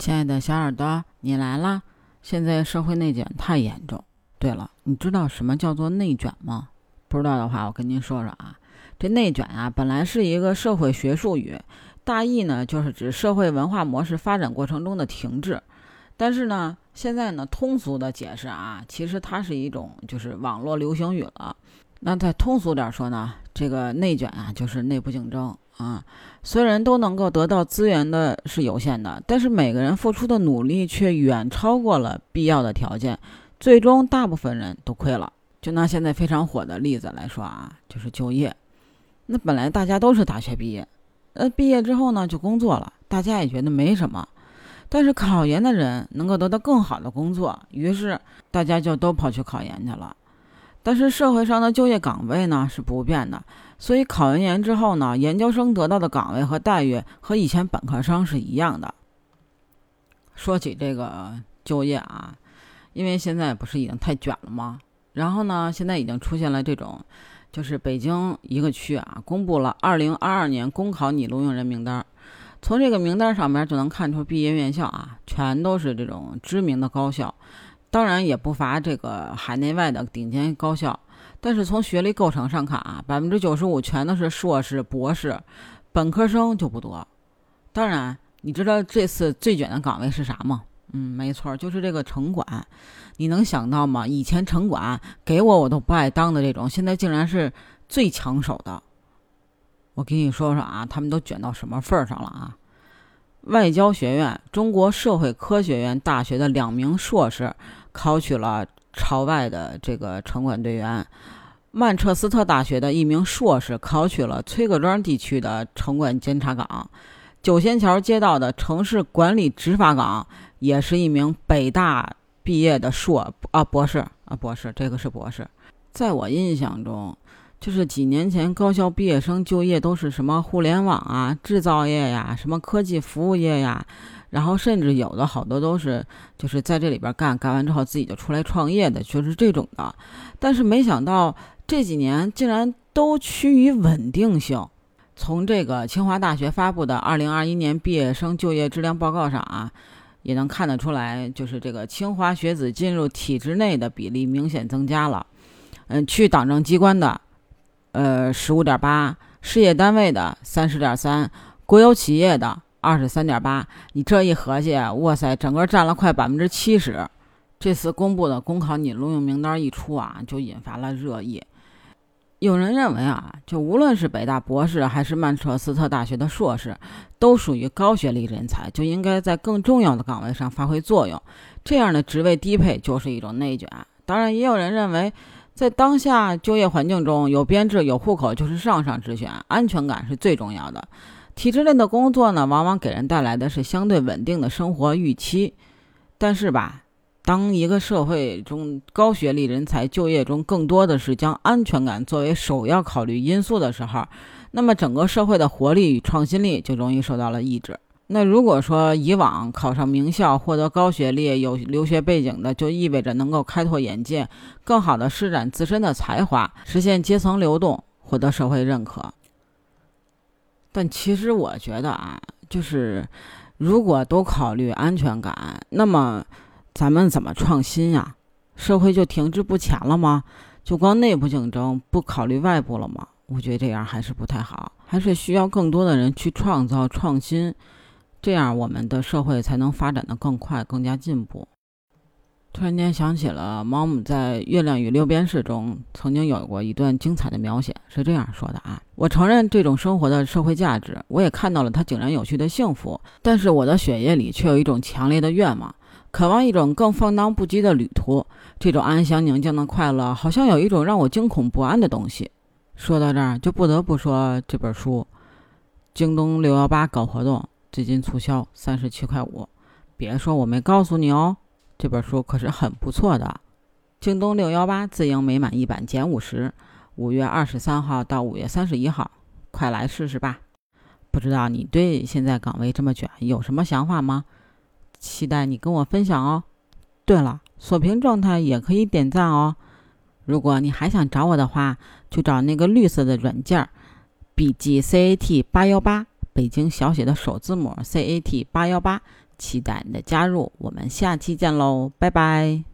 亲爱的小耳朵，你来啦！现在社会内卷太严重。对了，你知道什么叫做内卷吗？不知道的话，我跟您说说啊。这内卷啊，本来是一个社会学术语，大意呢就是指社会文化模式发展过程中的停滞。但是呢，现在呢通俗的解释啊，其实它是一种就是网络流行语了。那再通俗点说呢，这个内卷啊，就是内部竞争啊。所有人都能够得到资源的是有限的，但是每个人付出的努力却远超过了必要的条件，最终大部分人都亏了。就拿现在非常火的例子来说啊，就是就业。那本来大家都是大学毕业，呃，毕业之后呢就工作了，大家也觉得没什么。但是考研的人能够得到更好的工作，于是大家就都跑去考研去了。但是社会上的就业岗位呢是不变的，所以考完研之后呢，研究生得到的岗位和待遇和以前本科生是一样的。说起这个就业啊，因为现在不是已经太卷了吗？然后呢，现在已经出现了这种，就是北京一个区啊，公布了二零二二年公考拟录用人名单，从这个名单上面就能看出毕业院校啊，全都是这种知名的高校。当然也不乏这个海内外的顶尖高校，但是从学历构成上看啊，百分之九十五全都是硕士、博士，本科生就不多。当然，你知道这次最卷的岗位是啥吗？嗯，没错，就是这个城管。你能想到吗？以前城管给我我都不爱当的这种，现在竟然是最抢手的。我给你说说啊，他们都卷到什么份儿上了啊？外交学院、中国社会科学院大学的两名硕士。考取了朝外的这个城管队员，曼彻斯特大学的一名硕士考取了崔各庄地区的城管监察岗，九仙桥街道的城市管理执法岗也是一名北大毕业的硕啊博士啊博士，这个是博士。在我印象中，就是几年前高校毕业生就业都是什么互联网啊、制造业呀、什么科技服务业呀。然后甚至有的好多都是，就是在这里边干，干完之后自己就出来创业的，就是这种的。但是没想到这几年竟然都趋于稳定性。从这个清华大学发布的二零二一年毕业生就业质量报告上啊，也能看得出来，就是这个清华学子进入体制内的比例明显增加了。嗯，去党政机关的，呃，十五点八；事业单位的三十点三；国有企业的。二十三点八，你这一合计，哇塞，整个占了快百分之七十。这次公布的公考拟录用名单一出啊，就引发了热议。有人认为啊，就无论是北大博士还是曼彻斯特大学的硕士，都属于高学历人才，就应该在更重要的岗位上发挥作用。这样的职位低配就是一种内卷。当然，也有人认为，在当下就业环境中，有编制、有户口就是上上之选，安全感是最重要的。体制内的工作呢，往往给人带来的是相对稳定的生活预期，但是吧，当一个社会中高学历人才就业中更多的是将安全感作为首要考虑因素的时候，那么整个社会的活力与创新力就容易受到了抑制。那如果说以往考上名校、获得高学历、有留学背景的，就意味着能够开拓眼界，更好的施展自身的才华，实现阶层流动，获得社会认可。但其实我觉得啊，就是如果都考虑安全感，那么咱们怎么创新呀？社会就停滞不前了吗？就光内部竞争，不考虑外部了吗？我觉得这样还是不太好，还是需要更多的人去创造创新，这样我们的社会才能发展的更快、更加进步。突然间想起了毛姆在《月亮与六便士》中曾经有过一段精彩的描写，是这样说的啊：“我承认这种生活的社会价值，我也看到了它井然有序的幸福，但是我的血液里却有一种强烈的愿望，渴望一种更放荡不羁的旅途。这种安详宁静的快乐，好像有一种让我惊恐不安的东西。”说到这儿，就不得不说这本书，京东六幺八搞活动，最近促销三十七块五，别说我没告诉你哦。这本书可是很不错的，京东六幺八自营每满一百减五十，五月二十三号到五月三十一号，快来试试吧！不知道你对现在岗位这么卷有什么想法吗？期待你跟我分享哦。对了，锁屏状态也可以点赞哦。如果你还想找我的话，就找那个绿色的软件儿，笔记 C A T 八幺八，北京小写的首字母 C A T 八幺八。期待你的加入，我们下期见喽，拜拜。